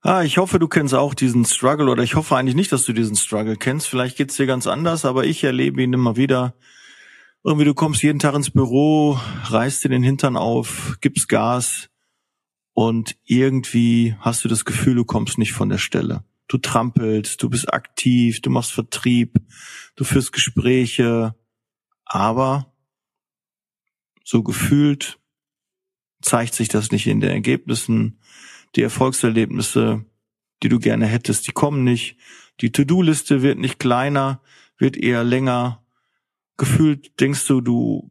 Ah, ich hoffe, du kennst auch diesen Struggle oder ich hoffe eigentlich nicht, dass du diesen Struggle kennst. Vielleicht geht's dir ganz anders, aber ich erlebe ihn immer wieder. Irgendwie du kommst jeden Tag ins Büro, reißt dir den Hintern auf, gibst Gas und irgendwie hast du das Gefühl, du kommst nicht von der Stelle. Du trampelst, du bist aktiv, du machst Vertrieb, du führst Gespräche, aber so gefühlt zeigt sich das nicht in den Ergebnissen. Die Erfolgserlebnisse, die du gerne hättest, die kommen nicht. Die To-Do-Liste wird nicht kleiner, wird eher länger. Gefühlt denkst du, du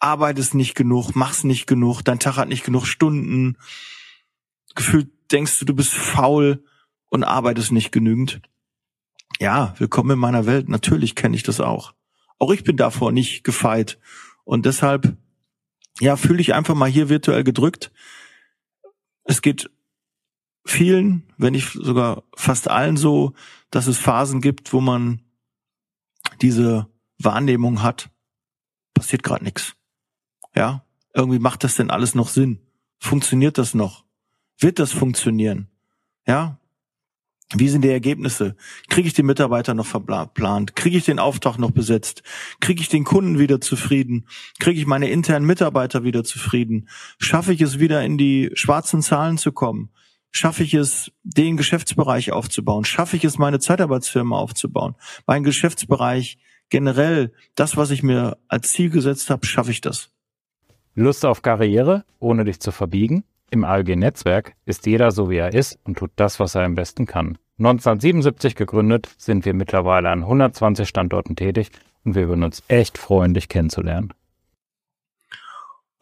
arbeitest nicht genug, machst nicht genug, dein Tag hat nicht genug Stunden. Gefühlt denkst du, du bist faul und arbeitest nicht genügend. Ja, willkommen in meiner Welt. Natürlich kenne ich das auch. Auch ich bin davor nicht gefeit. Und deshalb, ja, fühle ich einfach mal hier virtuell gedrückt. Es geht vielen, wenn nicht sogar fast allen so, dass es Phasen gibt, wo man diese Wahrnehmung hat, passiert gerade nichts. Ja, irgendwie macht das denn alles noch Sinn? Funktioniert das noch? Wird das funktionieren? Ja, wie sind die Ergebnisse? Kriege ich die Mitarbeiter noch verplant? Kriege ich den Auftrag noch besetzt? Kriege ich den Kunden wieder zufrieden? Kriege ich meine internen Mitarbeiter wieder zufrieden? Schaffe ich es wieder in die schwarzen Zahlen zu kommen? Schaffe ich es, den Geschäftsbereich aufzubauen? Schaffe ich es, meine Zeitarbeitsfirma aufzubauen? Mein Geschäftsbereich generell, das, was ich mir als Ziel gesetzt habe, schaffe ich das? Lust auf Karriere, ohne dich zu verbiegen? Im ALG-Netzwerk ist jeder so, wie er ist und tut das, was er am besten kann. 1977 gegründet, sind wir mittlerweile an 120 Standorten tätig und wir würden uns echt freuen, dich kennenzulernen.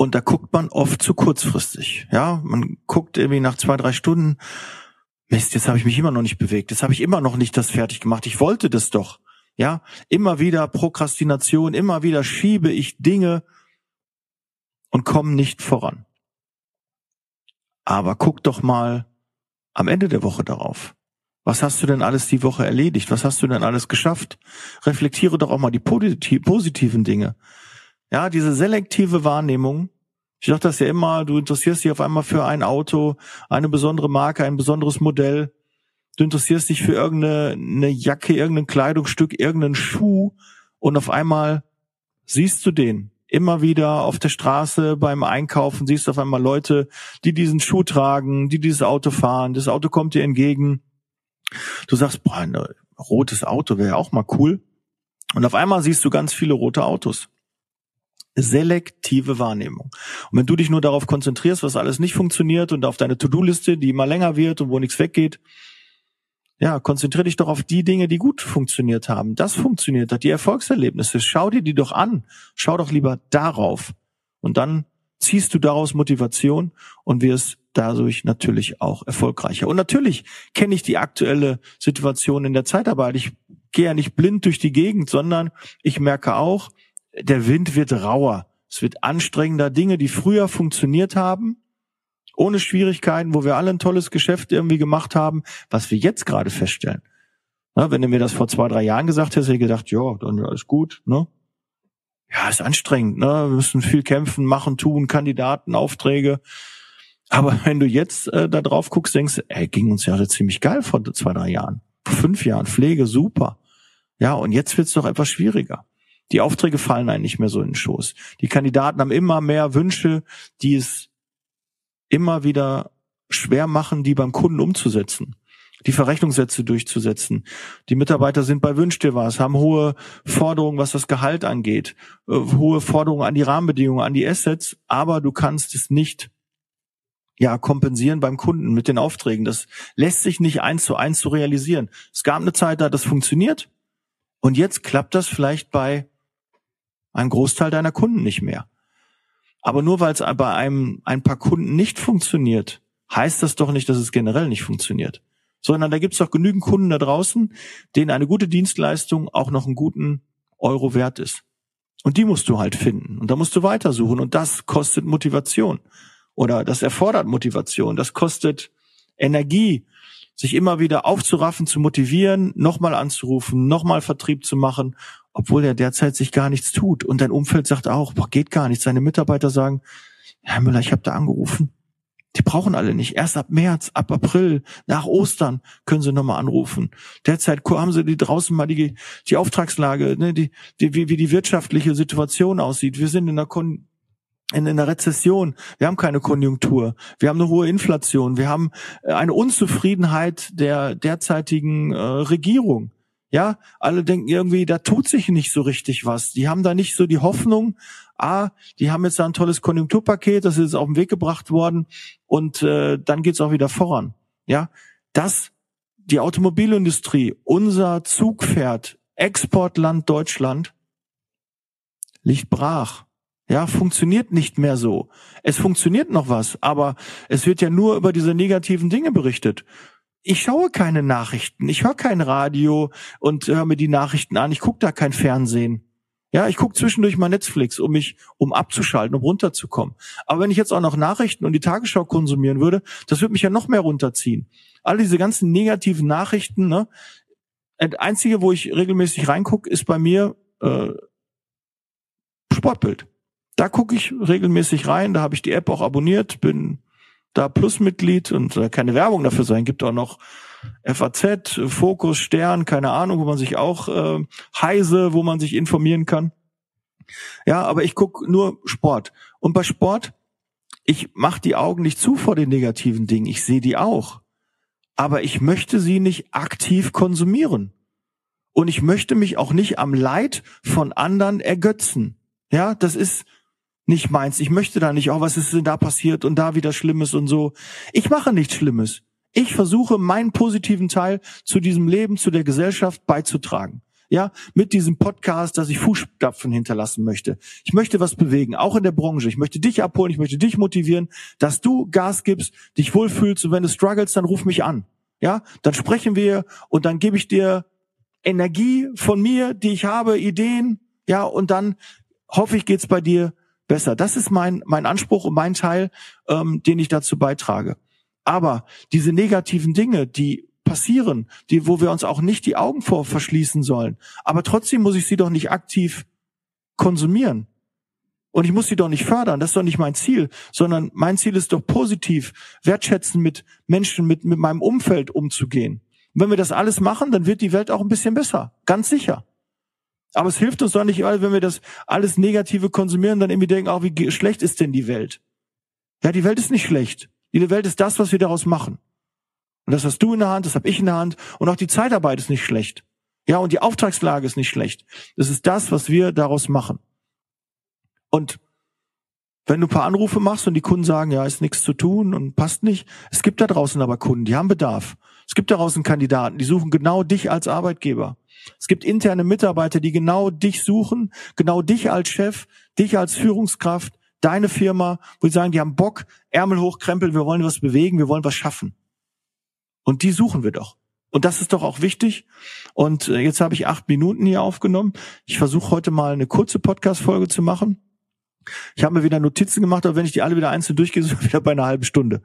Und da guckt man oft zu kurzfristig. Ja, man guckt irgendwie nach zwei, drei Stunden, Mist, jetzt habe ich mich immer noch nicht bewegt. Jetzt habe ich immer noch nicht das fertig gemacht. Ich wollte das doch. Ja, immer wieder Prokrastination, immer wieder schiebe ich Dinge und komme nicht voran. Aber guck doch mal am Ende der Woche darauf. Was hast du denn alles die Woche erledigt? Was hast du denn alles geschafft? Reflektiere doch auch mal die positiven Dinge. Ja, diese selektive Wahrnehmung. Ich sag das ja immer, du interessierst dich auf einmal für ein Auto, eine besondere Marke, ein besonderes Modell. Du interessierst dich für irgendeine Jacke, irgendein Kleidungsstück, irgendeinen Schuh und auf einmal siehst du den immer wieder auf der Straße beim Einkaufen siehst du auf einmal Leute, die diesen Schuh tragen, die dieses Auto fahren. Das Auto kommt dir entgegen. Du sagst, boah, ein rotes Auto wäre ja auch mal cool. Und auf einmal siehst du ganz viele rote Autos. Selektive Wahrnehmung. Und wenn du dich nur darauf konzentrierst, was alles nicht funktioniert und auf deine To-Do-Liste, die immer länger wird und wo nichts weggeht, ja, konzentriere dich doch auf die Dinge, die gut funktioniert haben. Das funktioniert hat, die Erfolgserlebnisse. Schau dir die doch an. Schau doch lieber darauf. Und dann ziehst du daraus Motivation und wirst dadurch natürlich auch erfolgreicher. Und natürlich kenne ich die aktuelle Situation in der Zeitarbeit. Ich gehe ja nicht blind durch die Gegend, sondern ich merke auch, der Wind wird rauer. Es wird anstrengender. Dinge, die früher funktioniert haben, ohne Schwierigkeiten, wo wir alle ein tolles Geschäft irgendwie gemacht haben, was wir jetzt gerade feststellen. Na, wenn du mir das vor zwei, drei Jahren gesagt hättest, hätte ich gedacht, ja, dann ist gut, ne? Ja, ist anstrengend, ne? Wir müssen viel kämpfen, machen, tun, Kandidaten, Aufträge. Aber wenn du jetzt äh, da drauf guckst, denkst, ey, ging uns ja ziemlich geil vor zwei, drei Jahren. Vor fünf Jahren, Pflege, super. Ja, und jetzt wird's doch etwas schwieriger. Die Aufträge fallen einem nicht mehr so in den Schoß. Die Kandidaten haben immer mehr Wünsche, die es immer wieder schwer machen, die beim Kunden umzusetzen, die Verrechnungssätze durchzusetzen. Die Mitarbeiter sind bei Wünsch dir was, haben hohe Forderungen, was das Gehalt angeht, äh, hohe Forderungen an die Rahmenbedingungen, an die Assets, aber du kannst es nicht ja, kompensieren beim Kunden mit den Aufträgen. Das lässt sich nicht eins zu eins zu realisieren. Es gab eine Zeit, da hat das funktioniert. Und jetzt klappt das vielleicht bei einem Großteil deiner Kunden nicht mehr. Aber nur weil es bei einem ein paar Kunden nicht funktioniert, heißt das doch nicht, dass es generell nicht funktioniert. Sondern da gibt es doch genügend Kunden da draußen, denen eine gute Dienstleistung auch noch einen guten Euro wert ist. Und die musst du halt finden. Und da musst du weitersuchen. Und das kostet Motivation. Oder das erfordert Motivation. Das kostet Energie, sich immer wieder aufzuraffen, zu motivieren, nochmal anzurufen, nochmal Vertrieb zu machen obwohl er derzeit sich gar nichts tut. Und dein Umfeld sagt auch, boah, geht gar nichts. Seine Mitarbeiter sagen, Herr Müller, ich habe da angerufen. Die brauchen alle nicht. Erst ab März, ab April, nach Ostern können sie nochmal anrufen. Derzeit haben sie die draußen mal die, die Auftragslage, ne, die, die, wie, wie die wirtschaftliche Situation aussieht. Wir sind in der Kon in, in der Rezession. Wir haben keine Konjunktur. Wir haben eine hohe Inflation. Wir haben äh, eine Unzufriedenheit der derzeitigen äh, Regierung. Ja, alle denken irgendwie, da tut sich nicht so richtig was. Die haben da nicht so die Hoffnung, ah, die haben jetzt da ein tolles Konjunkturpaket, das ist auf den Weg gebracht worden und äh, dann geht's auch wieder voran. Ja, das, die Automobilindustrie, unser Zugpferd, Exportland Deutschland, liegt brach. Ja, funktioniert nicht mehr so. Es funktioniert noch was, aber es wird ja nur über diese negativen Dinge berichtet. Ich schaue keine Nachrichten, ich höre kein Radio und höre mir die Nachrichten an, ich gucke da kein Fernsehen. Ja, ich gucke zwischendurch mal Netflix, um mich, um abzuschalten, um runterzukommen. Aber wenn ich jetzt auch noch Nachrichten und die Tagesschau konsumieren würde, das würde mich ja noch mehr runterziehen. All diese ganzen negativen Nachrichten, ne? Das Einzige, wo ich regelmäßig reingucke, ist bei mir äh, Sportbild. Da gucke ich regelmäßig rein, da habe ich die App auch abonniert, bin da Plusmitglied und äh, keine Werbung dafür sein. Gibt auch noch FAZ, Fokus, Stern, keine Ahnung, wo man sich auch äh, Heise, wo man sich informieren kann. Ja, aber ich gucke nur Sport. Und bei Sport, ich mache die Augen nicht zu vor den negativen Dingen. Ich sehe die auch. Aber ich möchte sie nicht aktiv konsumieren. Und ich möchte mich auch nicht am Leid von anderen ergötzen. Ja, das ist nicht meins. Ich möchte da nicht, oh, was ist denn da passiert und da wieder Schlimmes und so. Ich mache nichts Schlimmes. Ich versuche, meinen positiven Teil zu diesem Leben, zu der Gesellschaft beizutragen. Ja, mit diesem Podcast, dass ich Fußstapfen hinterlassen möchte. Ich möchte was bewegen, auch in der Branche. Ich möchte dich abholen, ich möchte dich motivieren, dass du Gas gibst, dich wohlfühlst und wenn du struggles, dann ruf mich an. Ja, dann sprechen wir und dann gebe ich dir Energie von mir, die ich habe, Ideen, ja, und dann hoffe ich, geht's bei dir besser. Das ist mein, mein Anspruch und mein Teil, ähm, den ich dazu beitrage. Aber diese negativen Dinge, die passieren, die, wo wir uns auch nicht die Augen vor verschließen sollen. Aber trotzdem muss ich sie doch nicht aktiv konsumieren. Und ich muss sie doch nicht fördern, das ist doch nicht mein Ziel, sondern mein Ziel ist doch positiv, wertschätzen mit Menschen, mit, mit meinem Umfeld umzugehen. Und wenn wir das alles machen, dann wird die Welt auch ein bisschen besser, ganz sicher. Aber es hilft uns doch nicht, wenn wir das alles Negative konsumieren, dann irgendwie denken, auch wie schlecht ist denn die Welt? Ja, die Welt ist nicht schlecht. Die Welt ist das, was wir daraus machen. Und das hast du in der Hand, das habe ich in der Hand. Und auch die Zeitarbeit ist nicht schlecht. Ja, und die Auftragslage ist nicht schlecht. Das ist das, was wir daraus machen. Und wenn du ein paar Anrufe machst und die Kunden sagen, ja, ist nichts zu tun und passt nicht, es gibt da draußen aber Kunden, die haben Bedarf. Es gibt da draußen Kandidaten, die suchen genau dich als Arbeitgeber. Es gibt interne Mitarbeiter, die genau dich suchen, genau dich als Chef, dich als Führungskraft, deine Firma, wo sie sagen, die haben Bock, Ärmel hochkrempeln, wir wollen was bewegen, wir wollen was schaffen. Und die suchen wir doch. Und das ist doch auch wichtig. Und äh, jetzt habe ich acht Minuten hier aufgenommen. Ich versuche heute mal eine kurze Podcast-Folge zu machen. Ich habe mir wieder Notizen gemacht, aber wenn ich die alle wieder einzeln durchgehe, sind wir wieder bei einer halben Stunde.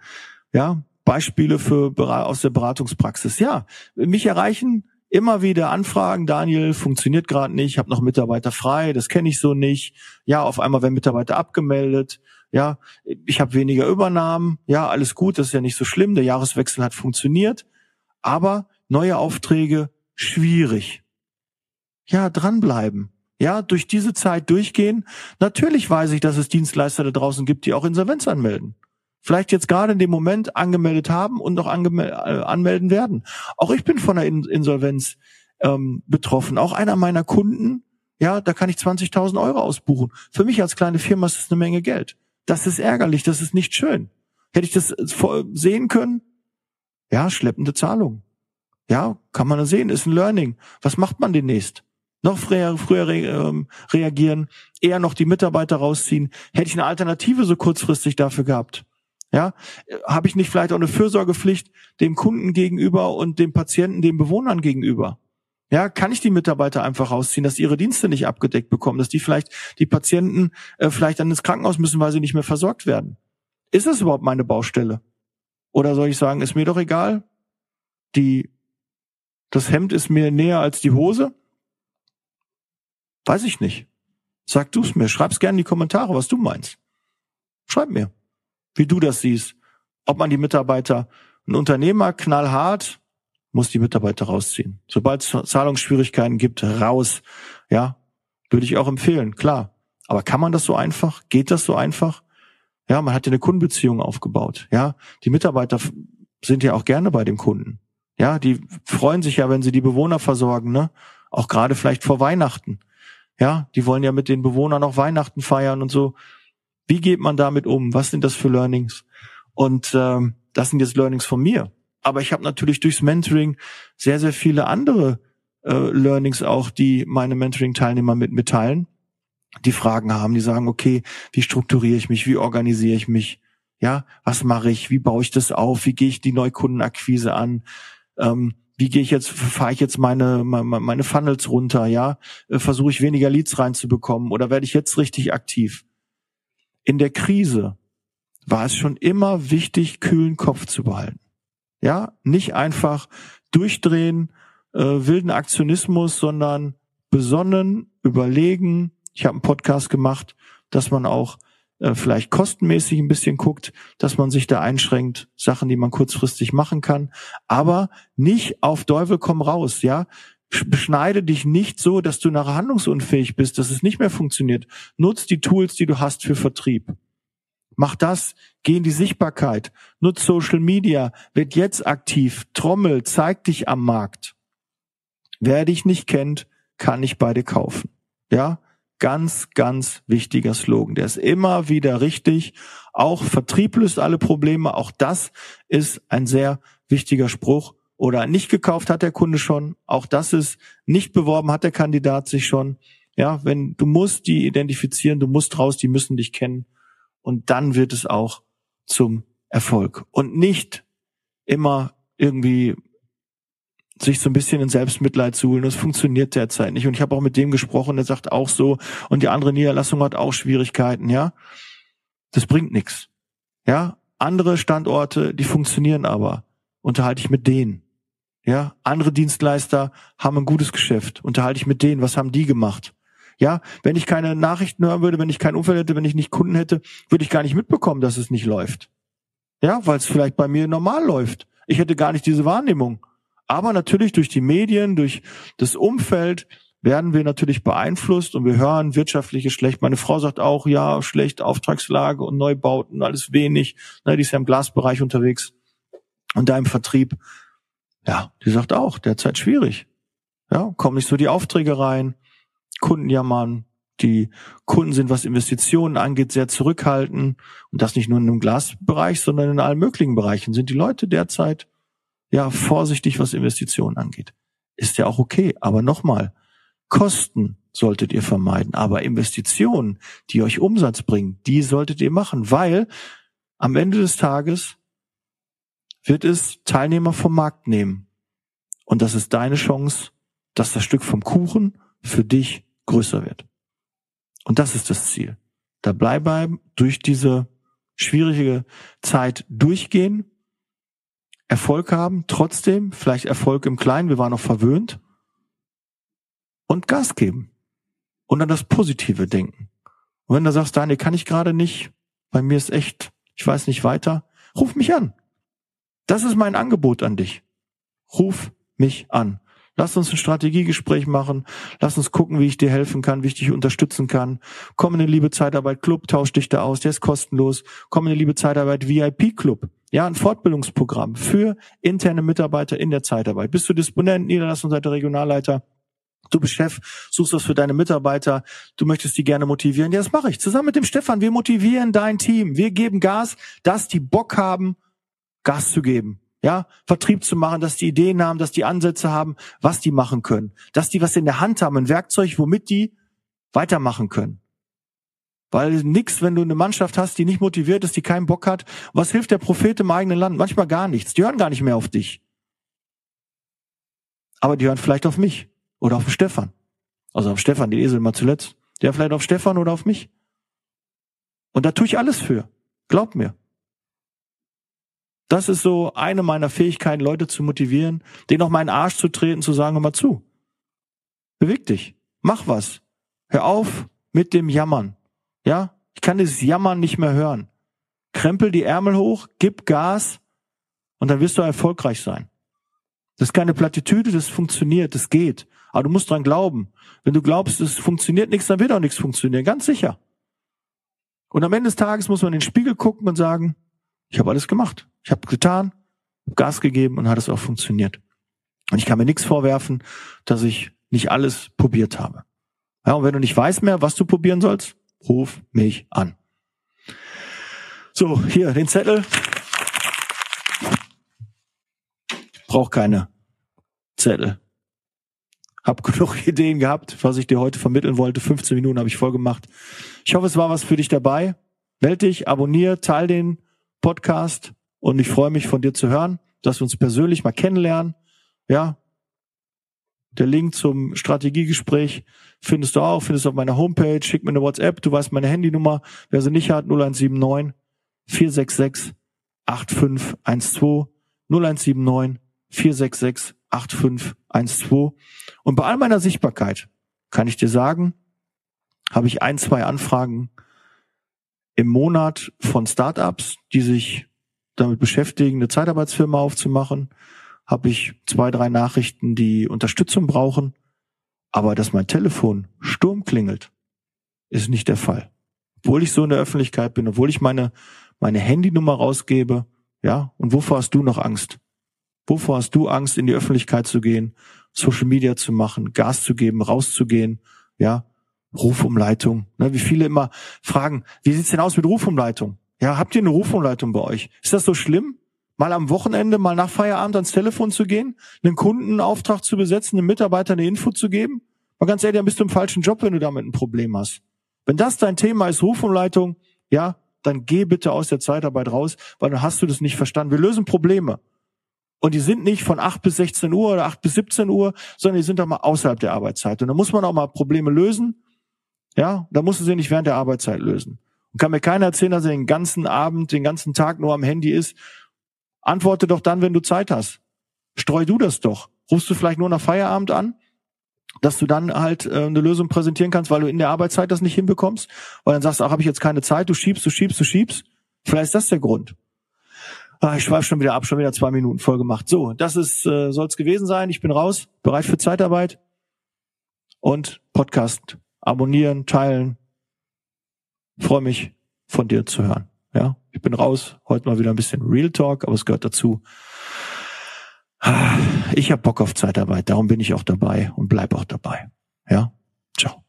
Ja, Beispiele für aus der Beratungspraxis. Ja, mich erreichen immer wieder Anfragen, Daniel, funktioniert gerade nicht, ich habe noch Mitarbeiter frei, das kenne ich so nicht. Ja, auf einmal werden Mitarbeiter abgemeldet. Ja, ich habe weniger Übernahmen. Ja, alles gut, das ist ja nicht so schlimm. Der Jahreswechsel hat funktioniert, aber neue Aufträge schwierig. Ja, dranbleiben. Ja, durch diese Zeit durchgehen. Natürlich weiß ich, dass es Dienstleister da draußen gibt, die auch Insolvenz anmelden vielleicht jetzt gerade in dem Moment angemeldet haben und noch äh, anmelden werden. Auch ich bin von der In Insolvenz ähm, betroffen. Auch einer meiner Kunden, ja, da kann ich 20.000 Euro ausbuchen. Für mich als kleine Firma ist das eine Menge Geld. Das ist ärgerlich, das ist nicht schön. Hätte ich das äh, sehen können? Ja, schleppende Zahlung. Ja, kann man sehen, ist ein Learning. Was macht man demnächst? Noch früher, früher ähm, reagieren, eher noch die Mitarbeiter rausziehen. Hätte ich eine Alternative so kurzfristig dafür gehabt? Ja, habe ich nicht vielleicht auch eine Fürsorgepflicht dem Kunden gegenüber und dem Patienten, den Bewohnern gegenüber? Ja, kann ich die Mitarbeiter einfach rausziehen, dass ihre Dienste nicht abgedeckt bekommen, dass die vielleicht die Patienten äh, vielleicht dann ins Krankenhaus müssen, weil sie nicht mehr versorgt werden? Ist das überhaupt meine Baustelle? Oder soll ich sagen, ist mir doch egal? Die das Hemd ist mir näher als die Hose? Weiß ich nicht. Sag du's mir. Schreib's gerne in die Kommentare, was du meinst. Schreib mir wie du das siehst. ob man die Mitarbeiter, ein Unternehmer knallhart, muss die Mitarbeiter rausziehen. Sobald es Zahlungsschwierigkeiten gibt, raus. Ja, würde ich auch empfehlen, klar. Aber kann man das so einfach? Geht das so einfach? Ja, man hat ja eine Kundenbeziehung aufgebaut. Ja, die Mitarbeiter sind ja auch gerne bei dem Kunden. Ja, die freuen sich ja, wenn sie die Bewohner versorgen, ne? Auch gerade vielleicht vor Weihnachten. Ja, die wollen ja mit den Bewohnern auch Weihnachten feiern und so. Wie geht man damit um? Was sind das für Learnings? Und ähm, das sind jetzt Learnings von mir. Aber ich habe natürlich durchs Mentoring sehr, sehr viele andere äh, Learnings auch, die meine Mentoring-Teilnehmer mit mitteilen, die Fragen haben, die sagen, okay, wie strukturiere ich mich, wie organisiere ich mich, ja, was mache ich, wie baue ich das auf, wie gehe ich die Neukundenakquise an, ähm, wie gehe ich jetzt, fahre ich jetzt meine, meine, meine Funnels runter, ja, äh, versuche ich weniger Leads reinzubekommen oder werde ich jetzt richtig aktiv? In der Krise war es schon immer wichtig, kühlen Kopf zu behalten. Ja, nicht einfach durchdrehen, äh, wilden Aktionismus, sondern besonnen, überlegen. Ich habe einen Podcast gemacht, dass man auch äh, vielleicht kostenmäßig ein bisschen guckt, dass man sich da einschränkt, Sachen, die man kurzfristig machen kann, aber nicht auf Teufel komm raus, ja. Beschneide dich nicht so, dass du nachher handlungsunfähig bist, dass es nicht mehr funktioniert. Nutz die Tools, die du hast für Vertrieb. Mach das, geh in die Sichtbarkeit, nutz Social Media, wird jetzt aktiv, trommel, zeig dich am Markt. Wer dich nicht kennt, kann nicht bei dir kaufen. Ja, ganz, ganz wichtiger Slogan. Der ist immer wieder richtig. Auch Vertrieb löst alle Probleme. Auch das ist ein sehr wichtiger Spruch. Oder nicht gekauft hat der Kunde schon. Auch das ist nicht beworben hat der Kandidat sich schon. Ja, wenn du musst die identifizieren, du musst raus, die müssen dich kennen und dann wird es auch zum Erfolg. Und nicht immer irgendwie sich so ein bisschen in Selbstmitleid suhlen. Das funktioniert derzeit nicht. Und ich habe auch mit dem gesprochen, der sagt auch so, und die andere Niederlassung hat auch Schwierigkeiten, ja. Das bringt nichts. Ja, andere Standorte, die funktionieren aber. Unterhalte ich mit denen. Ja, andere Dienstleister haben ein gutes Geschäft. Unterhalte ich mit denen. Was haben die gemacht? Ja, wenn ich keine Nachrichten hören würde, wenn ich kein Umfeld hätte, wenn ich nicht Kunden hätte, würde ich gar nicht mitbekommen, dass es nicht läuft. Ja, weil es vielleicht bei mir normal läuft. Ich hätte gar nicht diese Wahrnehmung. Aber natürlich durch die Medien, durch das Umfeld werden wir natürlich beeinflusst und wir hören wirtschaftliche schlecht. Meine Frau sagt auch, ja, schlecht Auftragslage und Neubauten, alles wenig. Ne, die ist ja im Glasbereich unterwegs. Und da im Vertrieb, ja, die sagt auch, derzeit schwierig. Ja, kommen nicht so die Aufträge rein. Kunden jammern. Die Kunden sind, was Investitionen angeht, sehr zurückhaltend. Und das nicht nur in dem Glasbereich, sondern in allen möglichen Bereichen sind die Leute derzeit ja vorsichtig, was Investitionen angeht. Ist ja auch okay. Aber nochmal, Kosten solltet ihr vermeiden. Aber Investitionen, die euch Umsatz bringen, die solltet ihr machen, weil am Ende des Tages wird es Teilnehmer vom Markt nehmen. Und das ist deine Chance, dass das Stück vom Kuchen für dich größer wird. Und das ist das Ziel. Dabei bleiben, durch diese schwierige Zeit durchgehen, Erfolg haben, trotzdem, vielleicht Erfolg im Kleinen, wir waren noch verwöhnt, und Gas geben. Und an das Positive denken. Und wenn du sagst, Daniel, kann ich gerade nicht, bei mir ist echt, ich weiß nicht weiter, ruf mich an. Das ist mein Angebot an dich. Ruf mich an. Lass uns ein Strategiegespräch machen. Lass uns gucken, wie ich dir helfen kann, wie ich dich unterstützen kann. Komm in den Liebe Zeitarbeit Club, tausch dich da aus, der ist kostenlos. Komm in den Liebe Zeitarbeit VIP Club. Ja, ein Fortbildungsprogramm für interne Mitarbeiter in der Zeitarbeit. Bist du Disponent, Niederlassungsleiter, Regionalleiter? Du bist Chef, suchst was für deine Mitarbeiter, du möchtest die gerne motivieren. Ja, das mache ich. Zusammen mit dem Stefan. Wir motivieren dein Team. Wir geben Gas, dass die Bock haben, Gas zu geben ja, Vertrieb zu machen, dass die Ideen haben, dass die Ansätze haben, was die machen können, dass die was in der Hand haben, ein Werkzeug, womit die weitermachen können. Weil nix, wenn du eine Mannschaft hast, die nicht motiviert ist, die keinen Bock hat, was hilft der Prophet im eigenen Land? Manchmal gar nichts. Die hören gar nicht mehr auf dich. Aber die hören vielleicht auf mich oder auf den Stefan. Also auf Stefan, die Esel mal zuletzt. Der vielleicht auf Stefan oder auf mich. Und da tue ich alles für. Glaub mir. Das ist so eine meiner Fähigkeiten, Leute zu motivieren, denen auf meinen Arsch zu treten, zu sagen, hör mal zu. Beweg dich. Mach was. Hör auf mit dem Jammern. Ja? Ich kann dieses Jammern nicht mehr hören. krempel die Ärmel hoch, gib Gas und dann wirst du erfolgreich sein. Das ist keine Plattitüde, das funktioniert, das geht. Aber du musst dran glauben. Wenn du glaubst, es funktioniert nichts, dann wird auch nichts funktionieren, ganz sicher. Und am Ende des Tages muss man in den Spiegel gucken und sagen, ich habe alles gemacht. Ich habe getan, Gas gegeben und hat es auch funktioniert. Und ich kann mir nichts vorwerfen, dass ich nicht alles probiert habe. Ja, und wenn du nicht weißt mehr, was du probieren sollst, ruf mich an. So, hier den Zettel. Brauch keine Zettel. Hab genug Ideen gehabt, was ich dir heute vermitteln wollte. 15 Minuten habe ich voll gemacht. Ich hoffe, es war was für dich dabei. Meld dich, abonnier, teil den Podcast und ich freue mich von dir zu hören, dass wir uns persönlich mal kennenlernen. Ja. Der Link zum Strategiegespräch findest du auch, findest du auf meiner Homepage. Schick mir eine WhatsApp, du weißt meine Handynummer. Wer sie nicht hat, 0179 466 8512 0179 466 8512. Und bei all meiner Sichtbarkeit kann ich dir sagen, habe ich ein, zwei Anfragen im Monat von Startups, die sich damit beschäftigen, eine Zeitarbeitsfirma aufzumachen. Habe ich zwei, drei Nachrichten, die Unterstützung brauchen. Aber dass mein Telefon Sturm klingelt, ist nicht der Fall. Obwohl ich so in der Öffentlichkeit bin, obwohl ich meine, meine Handynummer rausgebe, ja, und wovor hast du noch Angst? Wovor hast du Angst, in die Öffentlichkeit zu gehen, Social Media zu machen, Gas zu geben, rauszugehen, ja, Rufumleitung. Ne, wie viele immer fragen, wie sieht's denn aus mit Rufumleitung? Ja, habt ihr eine Rufumleitung bei euch? Ist das so schlimm? Mal am Wochenende, mal nach Feierabend ans Telefon zu gehen, einen Kundenauftrag zu besetzen, einem Mitarbeiter eine Info zu geben? Mal ganz ehrlich, dann bist du im falschen Job, wenn du damit ein Problem hast. Wenn das dein Thema ist, Rufumleitung, ja, dann geh bitte aus der Zeitarbeit raus, weil dann hast du das nicht verstanden. Wir lösen Probleme. Und die sind nicht von 8 bis 16 Uhr oder 8 bis 17 Uhr, sondern die sind auch mal außerhalb der Arbeitszeit. Und da muss man auch mal Probleme lösen. Ja, da musst du sie nicht während der Arbeitszeit lösen. Und kann mir keiner erzählen, dass er den ganzen Abend, den ganzen Tag nur am Handy ist. Antworte doch dann, wenn du Zeit hast. Streu du das doch. Rufst du vielleicht nur nach Feierabend an, dass du dann halt äh, eine Lösung präsentieren kannst, weil du in der Arbeitszeit das nicht hinbekommst, weil dann sagst ach, habe ich jetzt keine Zeit, du schiebst, du schiebst, du schiebst. Vielleicht ist das der Grund. Ah, ich schweife schon wieder ab, schon wieder zwei Minuten voll gemacht. So, das ist äh, soll es gewesen sein. Ich bin raus, bereit für Zeitarbeit und Podcast abonnieren, teilen. Freue mich von dir zu hören. Ja, ich bin raus. Heute mal wieder ein bisschen Real Talk, aber es gehört dazu. Ich habe Bock auf Zeitarbeit, darum bin ich auch dabei und bleib auch dabei. Ja, ciao.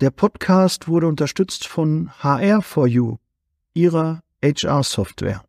Der Podcast wurde unterstützt von HR4U, ihrer HR-Software.